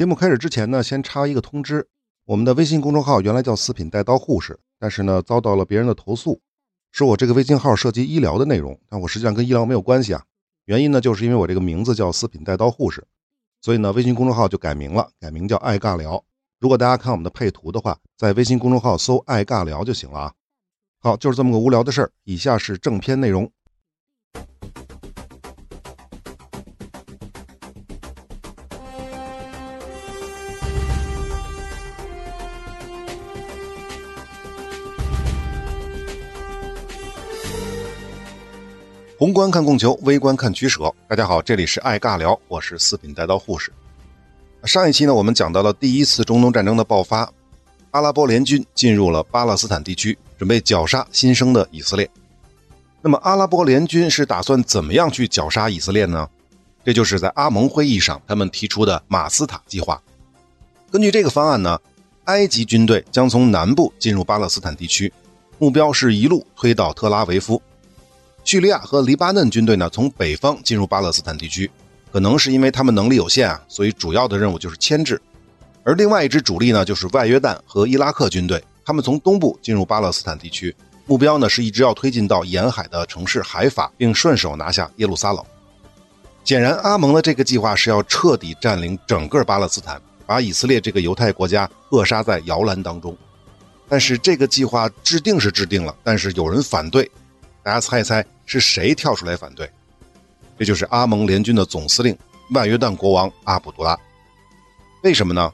节目开始之前呢，先插一个通知：我们的微信公众号原来叫“四品带刀护士”，但是呢，遭到了别人的投诉，说我这个微信号涉及医疗的内容，但我实际上跟医疗没有关系啊。原因呢，就是因为我这个名字叫“四品带刀护士”，所以呢，微信公众号就改名了，改名叫“爱尬聊”。如果大家看我们的配图的话，在微信公众号搜“爱尬聊”就行了啊。好，就是这么个无聊的事儿。以下是正片内容。宏观看供求，微观看取舍。大家好，这里是爱尬聊，我是四品带刀护士。上一期呢，我们讲到了第一次中东战争的爆发，阿拉伯联军进入了巴勒斯坦地区，准备绞杀新生的以色列。那么，阿拉伯联军是打算怎么样去绞杀以色列呢？这就是在阿盟会议上他们提出的马斯塔计划。根据这个方案呢，埃及军队将从南部进入巴勒斯坦地区，目标是一路推到特拉维夫。叙利亚和黎巴嫩军队呢，从北方进入巴勒斯坦地区，可能是因为他们能力有限啊，所以主要的任务就是牵制。而另外一支主力呢，就是外约旦和伊拉克军队，他们从东部进入巴勒斯坦地区，目标呢是一直要推进到沿海的城市海法，并顺手拿下耶路撒冷。显然，阿盟的这个计划是要彻底占领整个巴勒斯坦，把以色列这个犹太国家扼杀在摇篮当中。但是这个计划制定是制定了，但是有人反对。大家猜一猜是谁跳出来反对？这就是阿盟联军的总司令外约旦国王阿卜杜拉。为什么呢？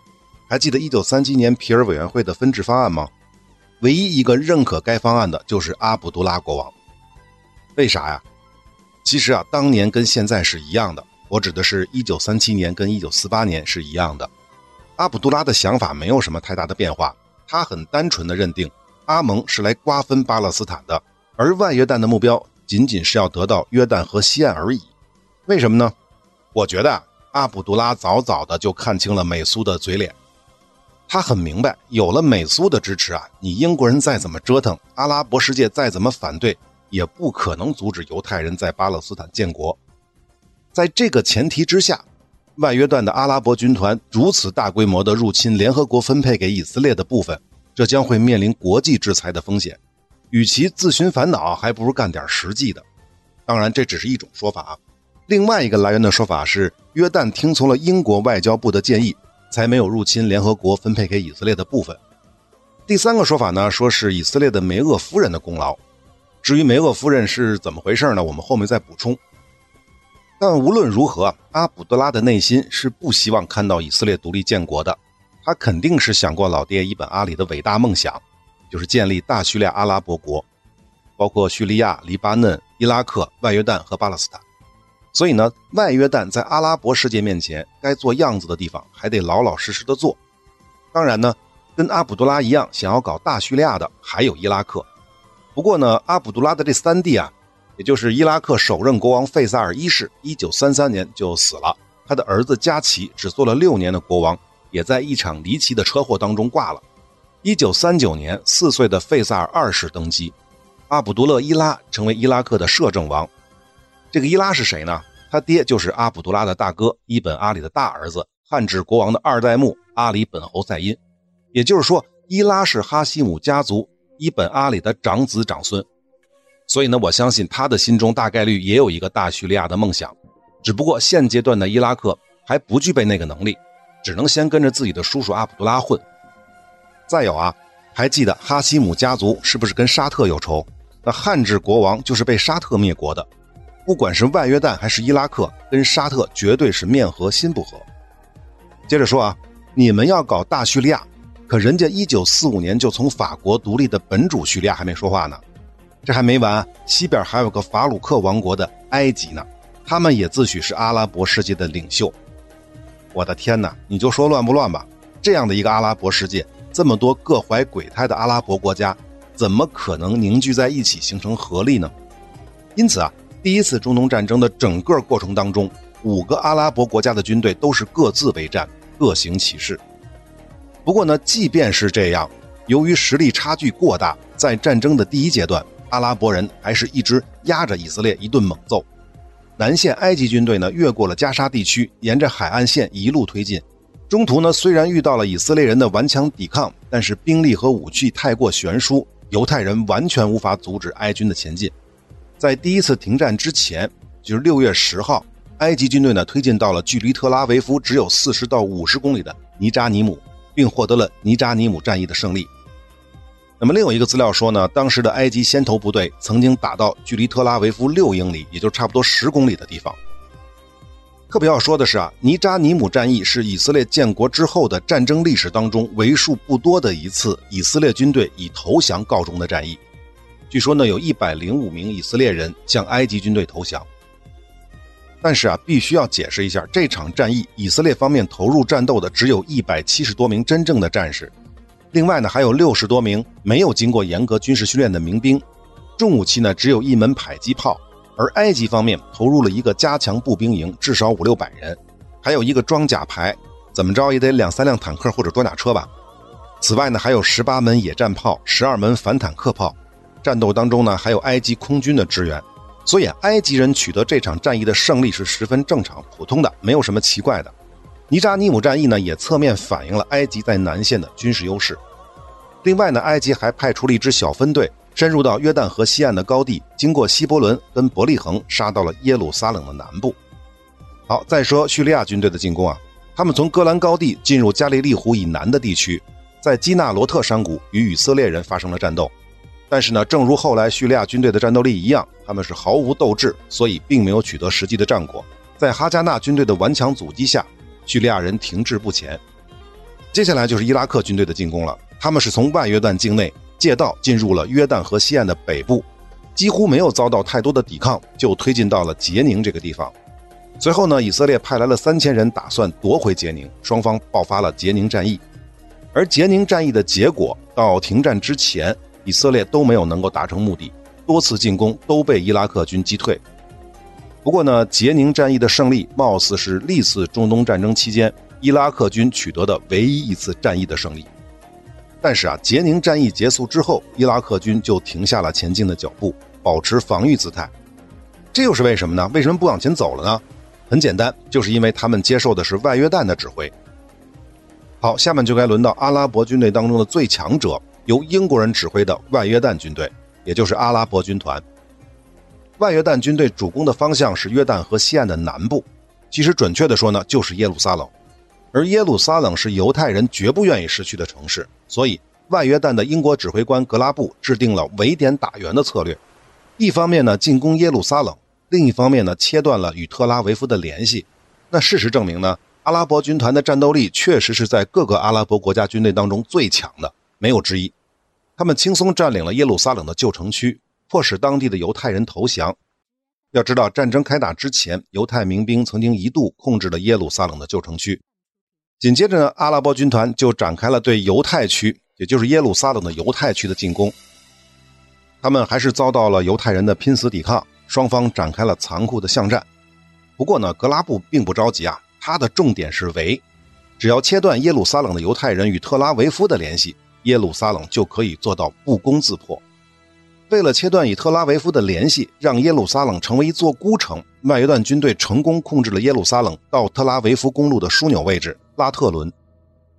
还记得1937年皮尔委员会的分治方案吗？唯一一个认可该方案的就是阿卜杜拉国王。为啥呀？其实啊，当年跟现在是一样的。我指的是1937年跟1948年是一样的。阿卜杜拉的想法没有什么太大的变化，他很单纯的认定阿盟是来瓜分巴勒斯坦的。而外约旦的目标仅仅是要得到约旦河西岸而已，为什么呢？我觉得啊阿卜杜拉早早的就看清了美苏的嘴脸，他很明白，有了美苏的支持啊，你英国人再怎么折腾，阿拉伯世界再怎么反对，也不可能阻止犹太人在巴勒斯坦建国。在这个前提之下，外约旦的阿拉伯军团如此大规模的入侵联合国分配给以色列的部分，这将会面临国际制裁的风险。与其自寻烦恼，还不如干点实际的。当然，这只是一种说法。另外一个来源的说法是，约旦听从了英国外交部的建议，才没有入侵联合国分配给以色列的部分。第三个说法呢，说是以色列的梅厄夫人的功劳。至于梅厄夫人是怎么回事呢？我们后面再补充。但无论如何，阿卜杜拉的内心是不希望看到以色列独立建国的。他肯定是想过老爹伊本阿里的伟大梦想。就是建立大叙利亚阿拉伯国，包括叙利亚、黎巴嫩、伊拉克、外约旦和巴勒斯坦。所以呢，外约旦在阿拉伯世界面前该做样子的地方，还得老老实实的做。当然呢，跟阿卜杜拉一样想要搞大叙利亚的还有伊拉克。不过呢，阿卜杜拉的这三弟啊，也就是伊拉克首任国王费萨尔一世，一九三三年就死了。他的儿子加齐只做了六年的国王，也在一场离奇的车祸当中挂了。一九三九年，四岁的费萨尔二世登基，阿卜杜勒伊拉成为伊拉克的摄政王。这个伊拉是谁呢？他爹就是阿卜杜拉的大哥伊本阿里的大儿子，汉治国王的二代目阿里本侯赛因。也就是说，伊拉是哈希姆家族伊本阿里的长子长孙。所以呢，我相信他的心中大概率也有一个大叙利亚的梦想，只不过现阶段的伊拉克还不具备那个能力，只能先跟着自己的叔叔阿卜杜拉混。再有啊，还记得哈希姆家族是不是跟沙特有仇？那汉制国王就是被沙特灭国的。不管是外约旦还是伊拉克，跟沙特绝对是面和心不和。接着说啊，你们要搞大叙利亚，可人家一九四五年就从法国独立的本主叙利亚还没说话呢。这还没完，西边还有个法鲁克王国的埃及呢，他们也自诩是阿拉伯世界的领袖。我的天哪，你就说乱不乱吧？这样的一个阿拉伯世界。这么多各怀鬼胎的阿拉伯国家，怎么可能凝聚在一起形成合力呢？因此啊，第一次中东战争的整个过程当中，五个阿拉伯国家的军队都是各自为战，各行其事。不过呢，即便是这样，由于实力差距过大，在战争的第一阶段，阿拉伯人还是一直压着以色列一顿猛揍。南线埃及军队呢，越过了加沙地区，沿着海岸线一路推进。中途呢，虽然遇到了以色列人的顽强抵抗，但是兵力和武器太过悬殊，犹太人完全无法阻止埃军的前进。在第一次停战之前，就是六月十号，埃及军队呢推进到了距离特拉维夫只有四十到五十公里的尼扎尼姆，并获得了尼扎尼姆战役的胜利。那么另有一个资料说呢，当时的埃及先头部队曾经打到距离特拉维夫六英里，也就差不多十公里的地方。特别要说的是啊，尼扎尼姆战役是以色列建国之后的战争历史当中为数不多的一次以色列军队以投降告终的战役。据说呢，有一百零五名以色列人向埃及军队投降。但是啊，必须要解释一下，这场战役以色列方面投入战斗的只有一百七十多名真正的战士，另外呢还有六十多名没有经过严格军事训练的民兵，重武器呢只有一门迫击炮。而埃及方面投入了一个加强步兵营，至少五六百人，还有一个装甲排，怎么着也得两三辆坦克或者装甲车吧。此外呢，还有十八门野战炮，十二门反坦克炮。战斗当中呢，还有埃及空军的支援，所以埃及人取得这场战役的胜利是十分正常、普通的，没有什么奇怪的。尼扎尼姆战役呢，也侧面反映了埃及在南线的军事优势。另外呢，埃及还派出了一支小分队。深入到约旦河西岸的高地，经过希伯伦跟伯利恒，杀到了耶路撒冷的南部。好，再说叙利亚军队的进攻啊，他们从戈兰高地进入加利利湖以南的地区，在基纳罗特山谷与以色列人发生了战斗。但是呢，正如后来叙利亚军队的战斗力一样，他们是毫无斗志，所以并没有取得实际的战果。在哈加纳军队的顽强阻击下，叙利亚人停滞不前。接下来就是伊拉克军队的进攻了，他们是从外约旦境内。借道进入了约旦河西岸的北部，几乎没有遭到太多的抵抗，就推进到了杰宁这个地方。随后呢，以色列派来了三千人，打算夺回杰宁，双方爆发了杰宁战役。而杰宁战役的结果，到停战之前，以色列都没有能够达成目的，多次进攻都被伊拉克军击退。不过呢，杰宁战役的胜利，貌似是历次中东战争期间伊拉克军取得的唯一一次战役的胜利。但是啊，杰宁战役结束之后，伊拉克军就停下了前进的脚步，保持防御姿态。这又是为什么呢？为什么不往前走了呢？很简单，就是因为他们接受的是外约旦的指挥。好，下面就该轮到阿拉伯军队当中的最强者，由英国人指挥的外约旦军队，也就是阿拉伯军团。外约旦军队主攻的方向是约旦河西岸的南部，其实准确的说呢，就是耶路撒冷。而耶路撒冷是犹太人绝不愿意失去的城市，所以外约旦的英国指挥官格拉布制定了围点打援的策略。一方面呢进攻耶路撒冷，另一方面呢切断了与特拉维夫的联系。那事实证明呢，阿拉伯军团的战斗力确实是在各个阿拉伯国家军队当中最强的，没有之一。他们轻松占领了耶路撒冷的旧城区，迫使当地的犹太人投降。要知道，战争开打之前，犹太民兵曾经一度控制了耶路撒冷的旧城区。紧接着呢，阿拉伯军团就展开了对犹太区，也就是耶路撒冷的犹太区的进攻。他们还是遭到了犹太人的拼死抵抗，双方展开了残酷的巷战。不过呢，格拉布并不着急啊，他的重点是围，只要切断耶路撒冷的犹太人与特拉维夫的联系，耶路撒冷就可以做到不攻自破。为了切断与特拉维夫的联系，让耶路撒冷成为一座孤城，外约段军队成功控制了耶路撒冷到特拉维夫公路的枢纽位置。拉特伦，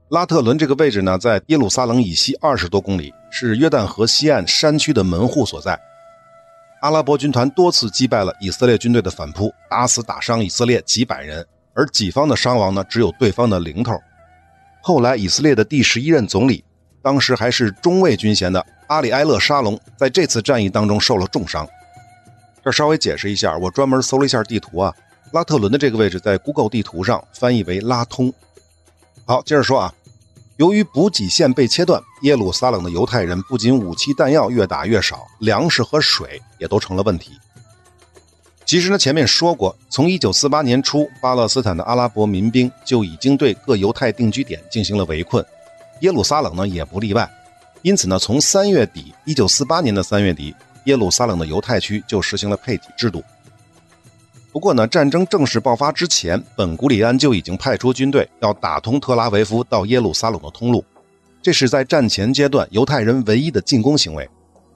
拉特伦这个位置呢，在耶路撒冷以西二十多公里，是约旦河西岸山区的门户所在。阿拉伯军团多次击败了以色列军队的反扑，打死打伤以色列几百人，而己方的伤亡呢，只有对方的零头。后来，以色列的第十一任总理，当时还是中尉军衔的阿里埃勒沙龙，在这次战役当中受了重伤。这稍微解释一下，我专门搜了一下地图啊，拉特伦的这个位置在 Google 地图上翻译为拉通。好，接着说啊，由于补给线被切断，耶路撒冷的犹太人不仅武器弹药越打越少，粮食和水也都成了问题。其实呢，前面说过，从1948年初，巴勒斯坦的阿拉伯民兵就已经对各犹太定居点进行了围困，耶路撒冷呢也不例外。因此呢，从三月底，1948年的三月底，耶路撒冷的犹太区就实行了配给制度。不过呢，战争正式爆发之前，本古里安就已经派出军队要打通特拉维夫到耶路撒冷的通路，这是在战前阶段犹太人唯一的进攻行为。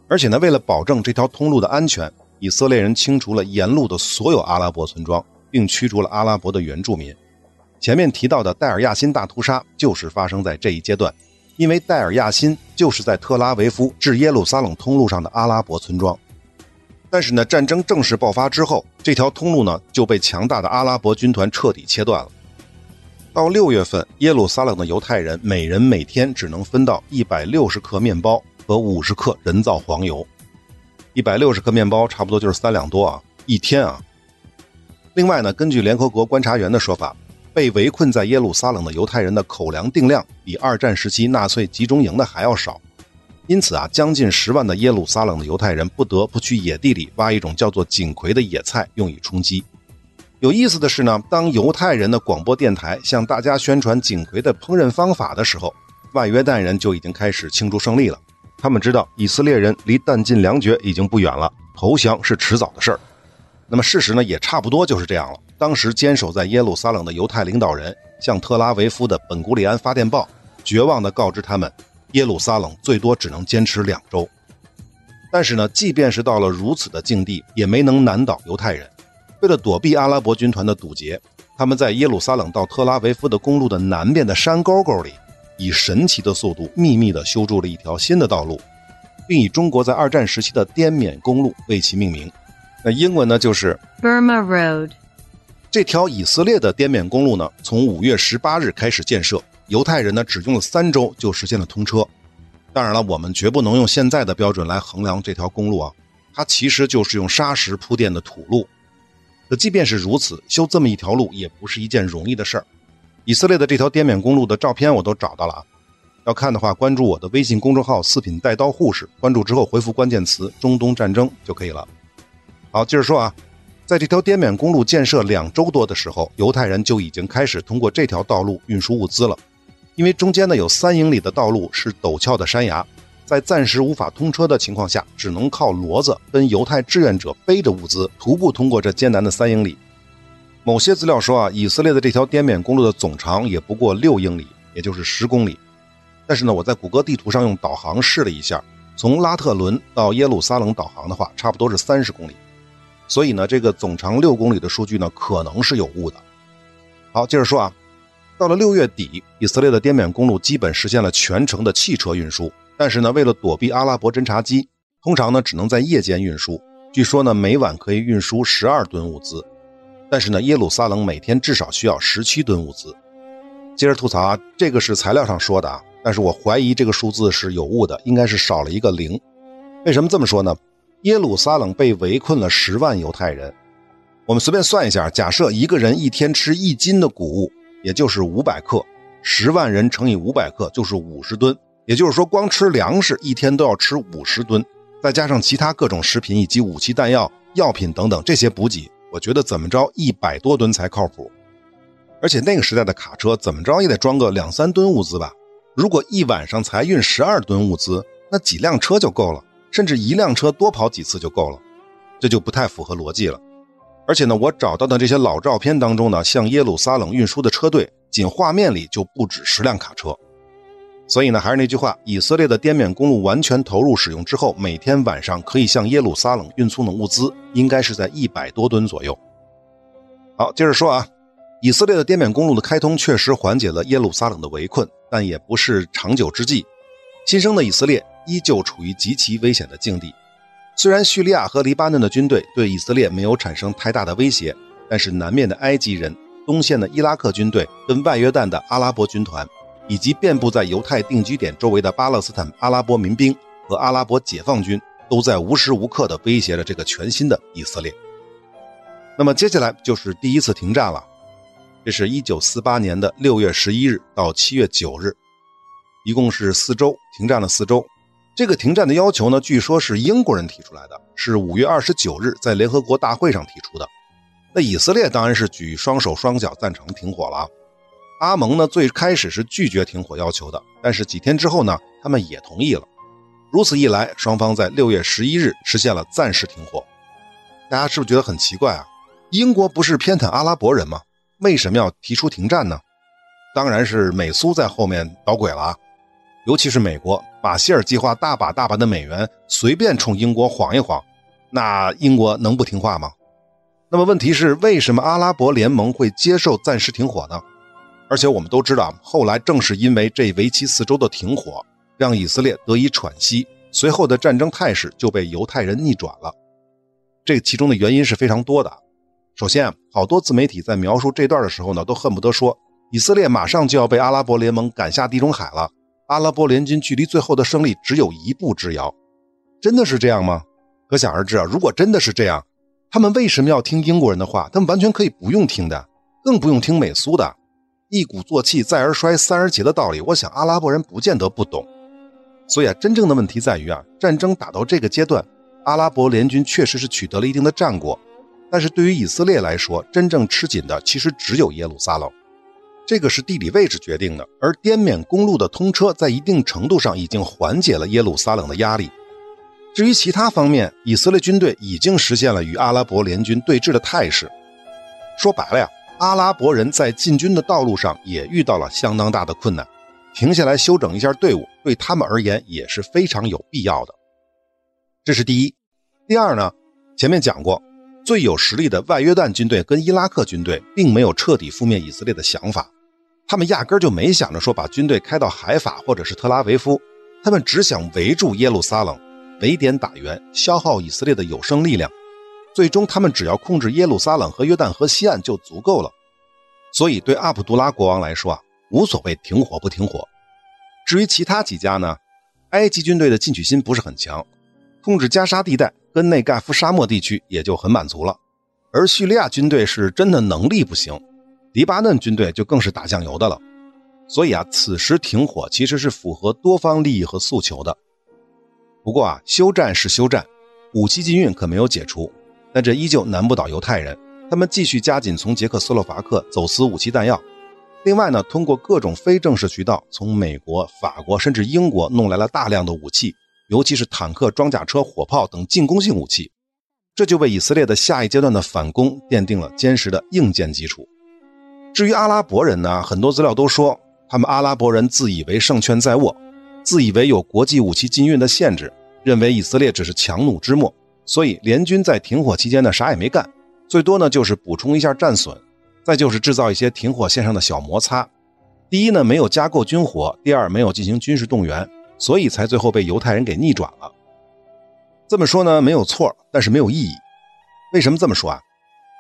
而且呢，为了保证这条通路的安全，以色列人清除了沿路的所有阿拉伯村庄，并驱逐了阿拉伯的原住民。前面提到的戴尔亚辛大屠杀就是发生在这一阶段，因为戴尔亚辛就是在特拉维夫至耶路撒冷通路上的阿拉伯村庄。但是呢，战争正式爆发之后，这条通路呢就被强大的阿拉伯军团彻底切断了。到六月份，耶路撒冷的犹太人每人每天只能分到一百六十克面包和五十克人造黄油。一百六十克面包差不多就是三两多啊，一天啊。另外呢，根据联合国观察员的说法，被围困在耶路撒冷的犹太人的口粮定量比二战时期纳粹集中营的还要少。因此啊，将近十万的耶路撒冷的犹太人不得不去野地里挖一种叫做锦葵的野菜，用以充饥。有意思的是呢，当犹太人的广播电台向大家宣传锦葵的烹饪方法的时候，外约旦人就已经开始庆祝胜利了。他们知道以色列人离弹尽粮绝已经不远了，投降是迟早的事儿。那么事实呢，也差不多就是这样了。当时坚守在耶路撒冷的犹太领导人向特拉维夫的本古里安发电报，绝望地告知他们。耶路撒冷最多只能坚持两周，但是呢，即便是到了如此的境地，也没能难倒犹太人。为了躲避阿拉伯军团的堵截，他们在耶路撒冷到特拉维夫的公路的南边的山沟沟里，以神奇的速度秘密地修筑了一条新的道路，并以中国在二战时期的滇缅公路为其命名。那英文呢就是 Burma Road。这条以色列的滇缅公路呢，从五月十八日开始建设。犹太人呢，只用了三周就实现了通车。当然了，我们绝不能用现在的标准来衡量这条公路啊，它其实就是用沙石铺垫的土路。可即便是如此，修这么一条路也不是一件容易的事儿。以色列的这条滇缅公路的照片我都找到了啊，要看的话，关注我的微信公众号“四品带刀护士”，关注之后回复关键词“中东战争”就可以了。好，接着说啊，在这条滇缅公路建设两周多的时候，犹太人就已经开始通过这条道路运输物资了。因为中间呢有三英里的道路是陡峭的山崖，在暂时无法通车的情况下，只能靠骡子跟犹太志愿者背着物资徒步通过这艰难的三英里。某些资料说啊，以色列的这条滇缅公路的总长也不过六英里，也就是十公里。但是呢，我在谷歌地图上用导航试了一下，从拉特伦到耶路撒冷导航的话，差不多是三十公里。所以呢，这个总长六公里的数据呢，可能是有误的。好，接着说啊。到了六月底，以色列的滇缅公路基本实现了全程的汽车运输。但是呢，为了躲避阿拉伯侦察机，通常呢只能在夜间运输。据说呢，每晚可以运输十二吨物资。但是呢，耶路撒冷每天至少需要十七吨物资。接着吐槽啊，这个是材料上说的啊，但是我怀疑这个数字是有误的，应该是少了一个零。为什么这么说呢？耶路撒冷被围困了十万犹太人。我们随便算一下，假设一个人一天吃一斤的谷物。也就是五百克，十万人乘以五百克就是五十吨。也就是说，光吃粮食一天都要吃五十吨，再加上其他各种食品以及武器弹药、药品等等这些补给，我觉得怎么着一百多吨才靠谱。而且那个时代的卡车怎么着也得装个两三吨物资吧？如果一晚上才运十二吨物资，那几辆车就够了，甚至一辆车多跑几次就够了，这就不太符合逻辑了。而且呢，我找到的这些老照片当中呢，向耶路撒冷运输的车队，仅画面里就不止十辆卡车。所以呢，还是那句话，以色列的滇缅公路完全投入使用之后，每天晚上可以向耶路撒冷运送的物资，应该是在一百多吨左右。好，接着说啊，以色列的滇缅公路的开通确实缓解了耶路撒冷的围困，但也不是长久之计。新生的以色列依旧处于极其危险的境地。虽然叙利亚和黎巴嫩的军队对以色列没有产生太大的威胁，但是南面的埃及人、东线的伊拉克军队跟外约旦的阿拉伯军团，以及遍布在犹太定居点周围的巴勒斯坦阿拉伯民兵和阿拉伯解放军，都在无时无刻地威胁着这个全新的以色列。那么接下来就是第一次停战了，这是一九四八年的六月十一日到七月九日，一共是四周，停战了四周。这个停战的要求呢，据说是英国人提出来的，是五月二十九日在联合国大会上提出的。那以色列当然是举双手双脚赞成停火了。阿盟呢，最开始是拒绝停火要求的，但是几天之后呢，他们也同意了。如此一来，双方在六月十一日实现了暂时停火。大家是不是觉得很奇怪啊？英国不是偏袒阿拉伯人吗？为什么要提出停战呢？当然是美苏在后面捣鬼了。尤其是美国，马歇尔计划大把大把的美元随便冲英国晃一晃，那英国能不听话吗？那么问题是，为什么阿拉伯联盟会接受暂时停火呢？而且我们都知道，后来正是因为这为期四周的停火，让以色列得以喘息，随后的战争态势就被犹太人逆转了。这其中的原因是非常多的。首先，好多自媒体在描述这段的时候呢，都恨不得说以色列马上就要被阿拉伯联盟赶下地中海了，阿拉伯联军距离最后的胜利只有一步之遥。真的是这样吗？可想而知啊，如果真的是这样，他们为什么要听英国人的话？他们完全可以不用听的，更不用听美苏的。一鼓作气，再而衰，三而竭的道理，我想阿拉伯人不见得不懂。所以啊，真正的问题在于啊，战争打到这个阶段，阿拉伯联军确实是取得了一定的战果，但是对于以色列来说，真正吃紧的其实只有耶路撒冷，这个是地理位置决定的。而滇缅公路的通车，在一定程度上已经缓解了耶路撒冷的压力。至于其他方面，以色列军队已经实现了与阿拉伯联军对峙的态势。说白了呀。阿拉伯人在进军的道路上也遇到了相当大的困难，停下来休整一下队伍，对他们而言也是非常有必要的。这是第一。第二呢，前面讲过，最有实力的外约旦军队跟伊拉克军队并没有彻底覆灭以色列的想法，他们压根就没想着说把军队开到海法或者是特拉维夫，他们只想围住耶路撒冷，围点打援，消耗以色列的有生力量。最终，他们只要控制耶路撒冷和约旦河西岸就足够了。所以，对阿卜杜拉国王来说啊，无所谓停火不停火。至于其他几家呢，埃及军队的进取心不是很强，控制加沙地带跟内盖夫沙漠地区也就很满足了。而叙利亚军队是真的能力不行，黎巴嫩军队就更是打酱油的了。所以啊，此时停火其实是符合多方利益和诉求的。不过啊，休战是休战，武器禁运可没有解除。但这依旧难不倒犹太人，他们继续加紧从捷克斯洛伐克走私武器弹药。另外呢，通过各种非正式渠道，从美国、法国甚至英国弄来了大量的武器，尤其是坦克、装甲车、火炮等进攻性武器。这就为以色列的下一阶段的反攻奠定了坚实的硬件基础。至于阿拉伯人呢，很多资料都说，他们阿拉伯人自以为胜券在握，自以为有国际武器禁运的限制，认为以色列只是强弩之末。所以联军在停火期间呢，啥也没干，最多呢就是补充一下战损，再就是制造一些停火线上的小摩擦。第一呢，没有加购军火；第二，没有进行军事动员，所以才最后被犹太人给逆转了。这么说呢，没有错，但是没有意义。为什么这么说啊？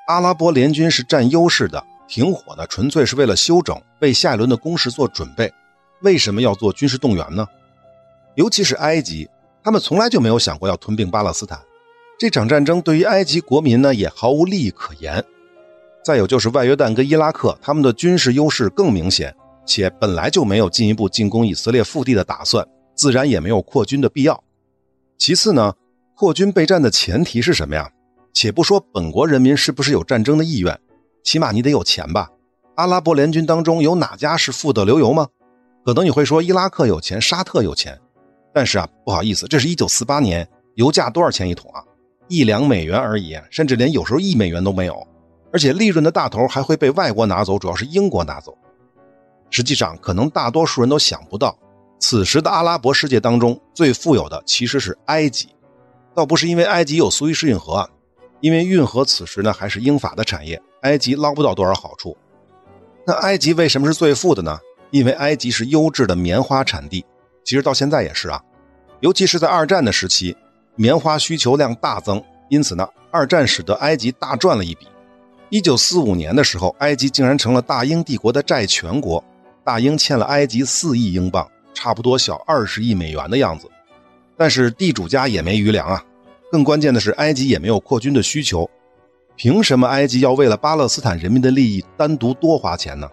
阿拉伯联军是占优势的，停火呢纯粹是为了休整，为下一轮的攻势做准备。为什么要做军事动员呢？尤其是埃及，他们从来就没有想过要吞并巴勒斯坦。这场战争对于埃及国民呢也毫无利益可言。再有就是外约旦跟伊拉克，他们的军事优势更明显，且本来就没有进一步进攻以色列腹地的打算，自然也没有扩军的必要。其次呢，扩军备战的前提是什么呀？且不说本国人民是不是有战争的意愿，起码你得有钱吧？阿拉伯联军当中有哪家是富得流油吗？可能你会说伊拉克有钱，沙特有钱，但是啊，不好意思，这是一九四八年，油价多少钱一桶啊？一两美元而已，甚至连有时候一美元都没有，而且利润的大头还会被外国拿走，主要是英国拿走。实际上，可能大多数人都想不到，此时的阿拉伯世界当中最富有的其实是埃及，倒不是因为埃及有苏伊士运河，因为运河此时呢还是英法的产业，埃及捞不到多少好处。那埃及为什么是最富的呢？因为埃及是优质的棉花产地，其实到现在也是啊，尤其是在二战的时期。棉花需求量大增，因此呢，二战使得埃及大赚了一笔。一九四五年的时候，埃及竟然成了大英帝国的债权国，大英欠了埃及四亿英镑，差不多小二十亿美元的样子。但是地主家也没余粮啊，更关键的是，埃及也没有扩军的需求。凭什么埃及要为了巴勒斯坦人民的利益单独多花钱呢？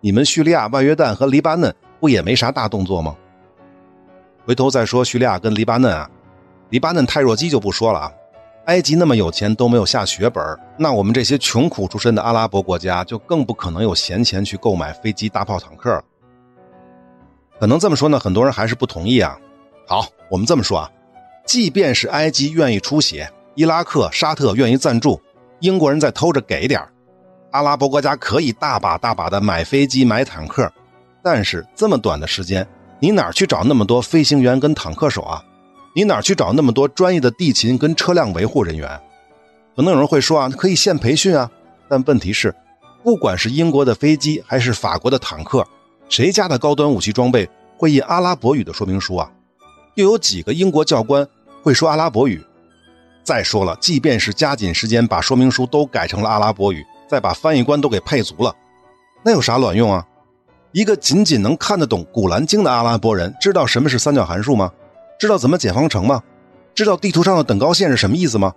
你们叙利亚、外约旦和黎巴嫩不也没啥大动作吗？回头再说叙利亚跟黎巴嫩啊。黎巴嫩太弱鸡就不说了啊，埃及那么有钱都没有下血本，那我们这些穷苦出身的阿拉伯国家就更不可能有闲钱去购买飞机、大炮、坦克了。可能这么说呢，很多人还是不同意啊。好，我们这么说啊，即便是埃及愿意出血，伊拉克、沙特愿意赞助，英国人再偷着给点阿拉伯国家可以大把大把的买飞机、买坦克，但是这么短的时间，你哪去找那么多飞行员跟坦克手啊？你哪去找那么多专业的地勤跟车辆维护人员？可能有人会说啊，可以现培训啊。但问题是，不管是英国的飞机还是法国的坦克，谁家的高端武器装备会印阿拉伯语的说明书啊？又有几个英国教官会说阿拉伯语？再说了，即便是加紧时间把说明书都改成了阿拉伯语，再把翻译官都给配足了，那有啥卵用啊？一个仅仅能看得懂《古兰经》的阿拉伯人，知道什么是三角函数吗？知道怎么解方程吗？知道地图上的等高线是什么意思吗？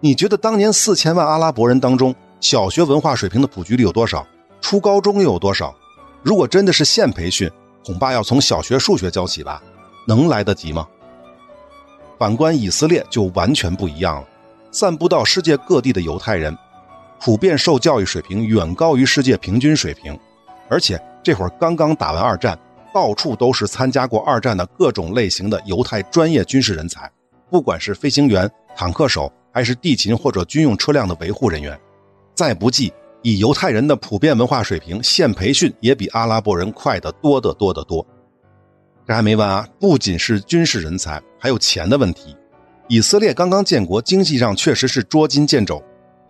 你觉得当年四千万阿拉伯人当中，小学文化水平的普及率有多少？初高中又有多少？如果真的是现培训，恐怕要从小学数学教起吧？能来得及吗？反观以色列就完全不一样了，散布到世界各地的犹太人，普遍受教育水平远高于世界平均水平，而且这会儿刚刚打完二战，到处都是参加过二战的各种类型的犹太专业军事人才，不管是飞行员、坦克手。还是地勤或者军用车辆的维护人员，再不济，以犹太人的普遍文化水平，现培训也比阿拉伯人快得多得多得多。这还没完啊！不仅是军事人才，还有钱的问题。以色列刚刚建国，经济上确实是捉襟见肘，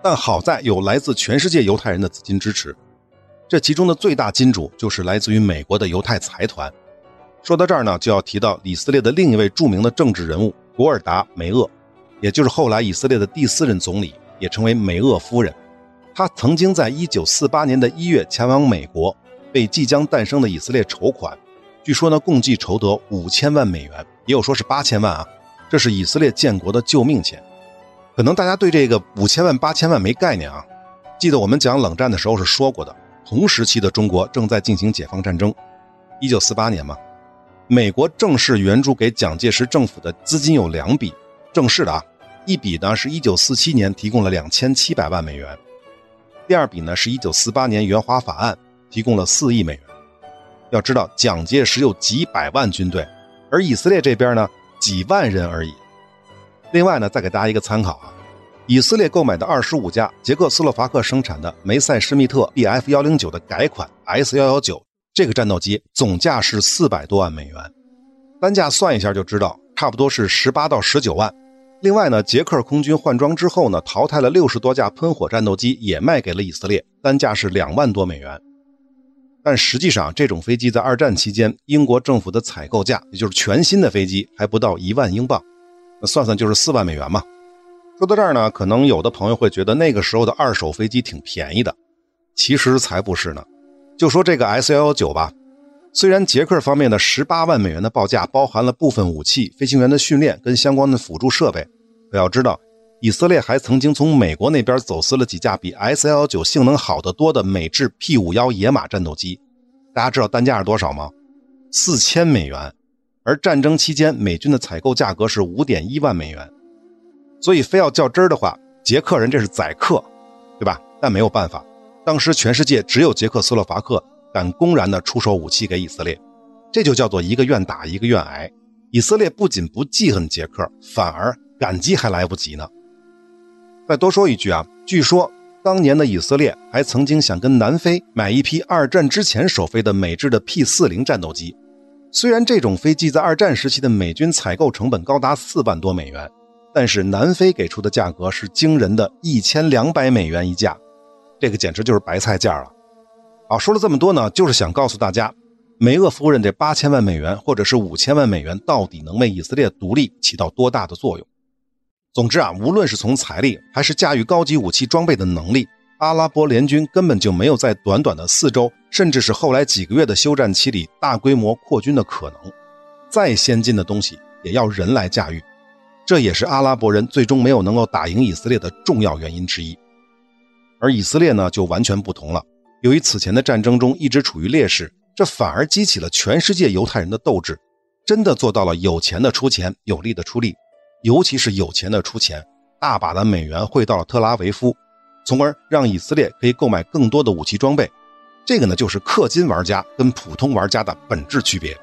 但好在有来自全世界犹太人的资金支持。这其中的最大金主就是来自于美国的犹太财团。说到这儿呢，就要提到以色列的另一位著名的政治人物古尔达·梅厄。也就是后来以色列的第四任总理，也成为梅厄夫人。他曾经在1948年的一月前往美国，为即将诞生的以色列筹款。据说呢，共计筹得五千万美元，也有说是八千万啊。这是以色列建国的救命钱。可能大家对这个五千万、八千万没概念啊。记得我们讲冷战的时候是说过的，同时期的中国正在进行解放战争。1948年嘛，美国正式援助给蒋介石政府的资金有两笔，正式的啊。一笔呢是1947年提供了2700万美元，第二笔呢是1948年援华法案提供了4亿美元。要知道蒋介石有几百万军队，而以色列这边呢几万人而已。另外呢，再给大家一个参考啊，以色列购买的25架捷克斯洛伐克生产的梅塞施密特 Bf109 的改款 S119 这个战斗机，总价是400多万美元，单价算一下就知道，差不多是18到19万。另外呢，捷克空军换装之后呢，淘汰了六十多架喷火战斗机，也卖给了以色列，单价是两万多美元。但实际上，这种飞机在二战期间，英国政府的采购价，也就是全新的飞机，还不到一万英镑，那算算就是四万美元嘛。说到这儿呢，可能有的朋友会觉得那个时候的二手飞机挺便宜的，其实才不是呢。就说这个 S 幺幺九吧。虽然捷克方面的十八万美元的报价包含了部分武器、飞行员的训练跟相关的辅助设备，可要知道，以色列还曾经从美国那边走私了几架比 S 幺幺九性能好得多的美制 P 五幺野马战斗机。大家知道单价是多少吗？四千美元。而战争期间美军的采购价格是五点一万美元。所以非要较真儿的话，捷克人这是宰客，对吧？但没有办法，当时全世界只有捷克斯洛伐克。敢公然的出售武器给以色列，这就叫做一个愿打一个愿挨。以色列不仅不记恨捷克，反而感激还来不及呢。再多说一句啊，据说当年的以色列还曾经想跟南非买一批二战之前首飞的美制的 P 四零战斗机。虽然这种飞机在二战时期的美军采购成本高达四万多美元，但是南非给出的价格是惊人的一千两百美元一架，这个简直就是白菜价了。好，说了这么多呢，就是想告诉大家，梅厄夫人这八千万美元或者是五千万美元，到底能为以色列独立起到多大的作用？总之啊，无论是从财力还是驾驭高级武器装备的能力，阿拉伯联军根本就没有在短短的四周，甚至是后来几个月的休战期里大规模扩军的可能。再先进的东西也要人来驾驭，这也是阿拉伯人最终没有能够打赢以色列的重要原因之一。而以色列呢，就完全不同了。由于此前的战争中一直处于劣势，这反而激起了全世界犹太人的斗志，真的做到了有钱的出钱，有力的出力，尤其是有钱的出钱，大把的美元汇到了特拉维夫，从而让以色列可以购买更多的武器装备。这个呢，就是氪金玩家跟普通玩家的本质区别。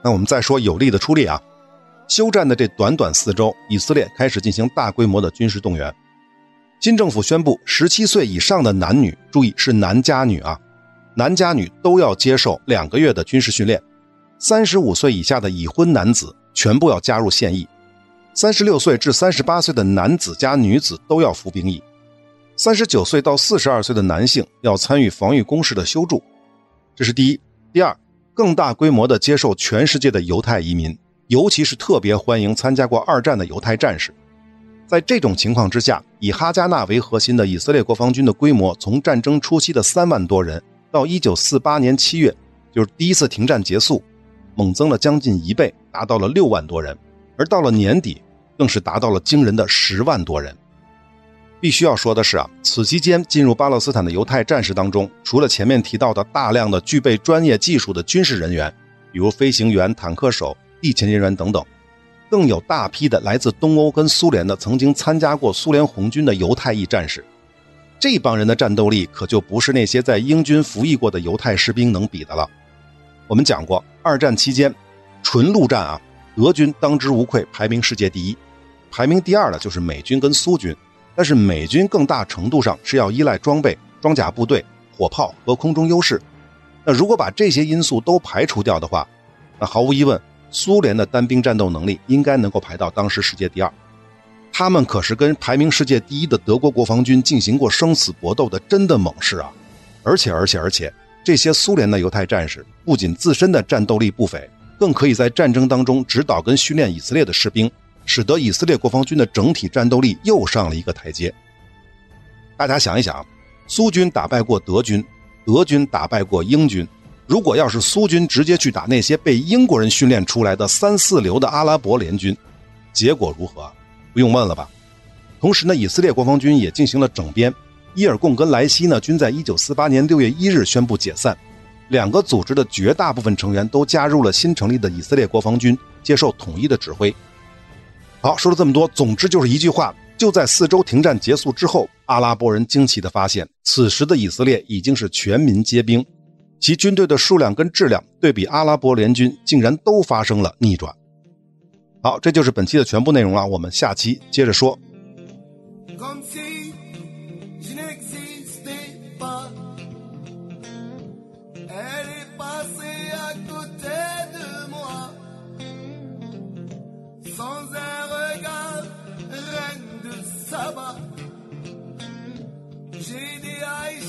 那我们再说有力的出力啊，休战的这短短四周，以色列开始进行大规模的军事动员。新政府宣布，十七岁以上的男女，注意是男加女啊，男加女都要接受两个月的军事训练。三十五岁以下的已婚男子全部要加入现役，三十六岁至三十八岁的男子加女子都要服兵役。三十九岁到四十二岁的男性要参与防御工事的修筑，这是第一。第二，更大规模的接受全世界的犹太移民，尤其是特别欢迎参加过二战的犹太战士。在这种情况之下，以哈加纳为核心的以色列国防军的规模，从战争初期的三万多人，到一九四八年七月，就是第一次停战结束，猛增了将近一倍，达到了六万多人，而到了年底，更是达到了惊人的十万多人。必须要说的是啊，此期间进入巴勒斯坦的犹太战士当中，除了前面提到的大量的具备专业技术的军事人员，比如飞行员、坦克手、地勤人员等等。更有大批的来自东欧跟苏联的曾经参加过苏联红军的犹太裔战士，这帮人的战斗力可就不是那些在英军服役过的犹太士兵能比的了。我们讲过，二战期间，纯陆战啊，俄军当之无愧排名世界第一，排名第二的就是美军跟苏军，但是美军更大程度上是要依赖装备、装甲部队、火炮和空中优势。那如果把这些因素都排除掉的话，那毫无疑问。苏联的单兵战斗能力应该能够排到当时世界第二，他们可是跟排名世界第一的德国国防军进行过生死搏斗的真的猛士啊！而且，而且，而且，这些苏联的犹太战士不仅自身的战斗力不菲，更可以在战争当中指导跟训练以色列的士兵，使得以色列国防军的整体战斗力又上了一个台阶。大家想一想，苏军打败过德军，德军打败过英军。如果要是苏军直接去打那些被英国人训练出来的三四流的阿拉伯联军，结果如何？不用问了吧。同时呢，以色列国防军也进行了整编，伊尔贡跟莱西呢均在一九四八年六月一日宣布解散，两个组织的绝大部分成员都加入了新成立的以色列国防军，接受统一的指挥。好，说了这么多，总之就是一句话：就在四周停战结束之后，阿拉伯人惊奇地发现，此时的以色列已经是全民皆兵。其军队的数量跟质量对比阿拉伯联军，竟然都发生了逆转。好，这就是本期的全部内容了，我们下期接着说。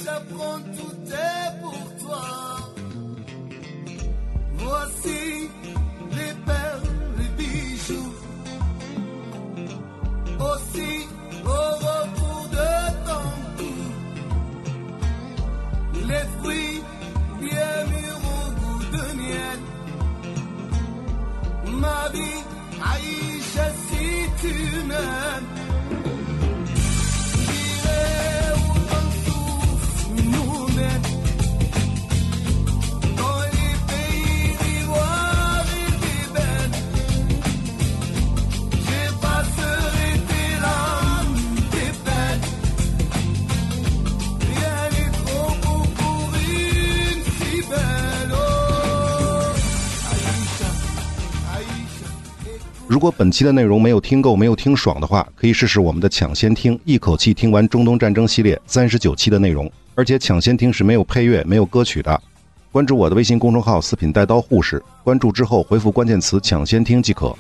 j'apprends tout est pour toi. 如果本期的内容没有听够、没有听爽的话，可以试试我们的抢先听，一口气听完中东战争系列三十九期的内容。而且抢先听是没有配乐、没有歌曲的。关注我的微信公众号“四品带刀护士”，关注之后回复关键词“抢先听”即可。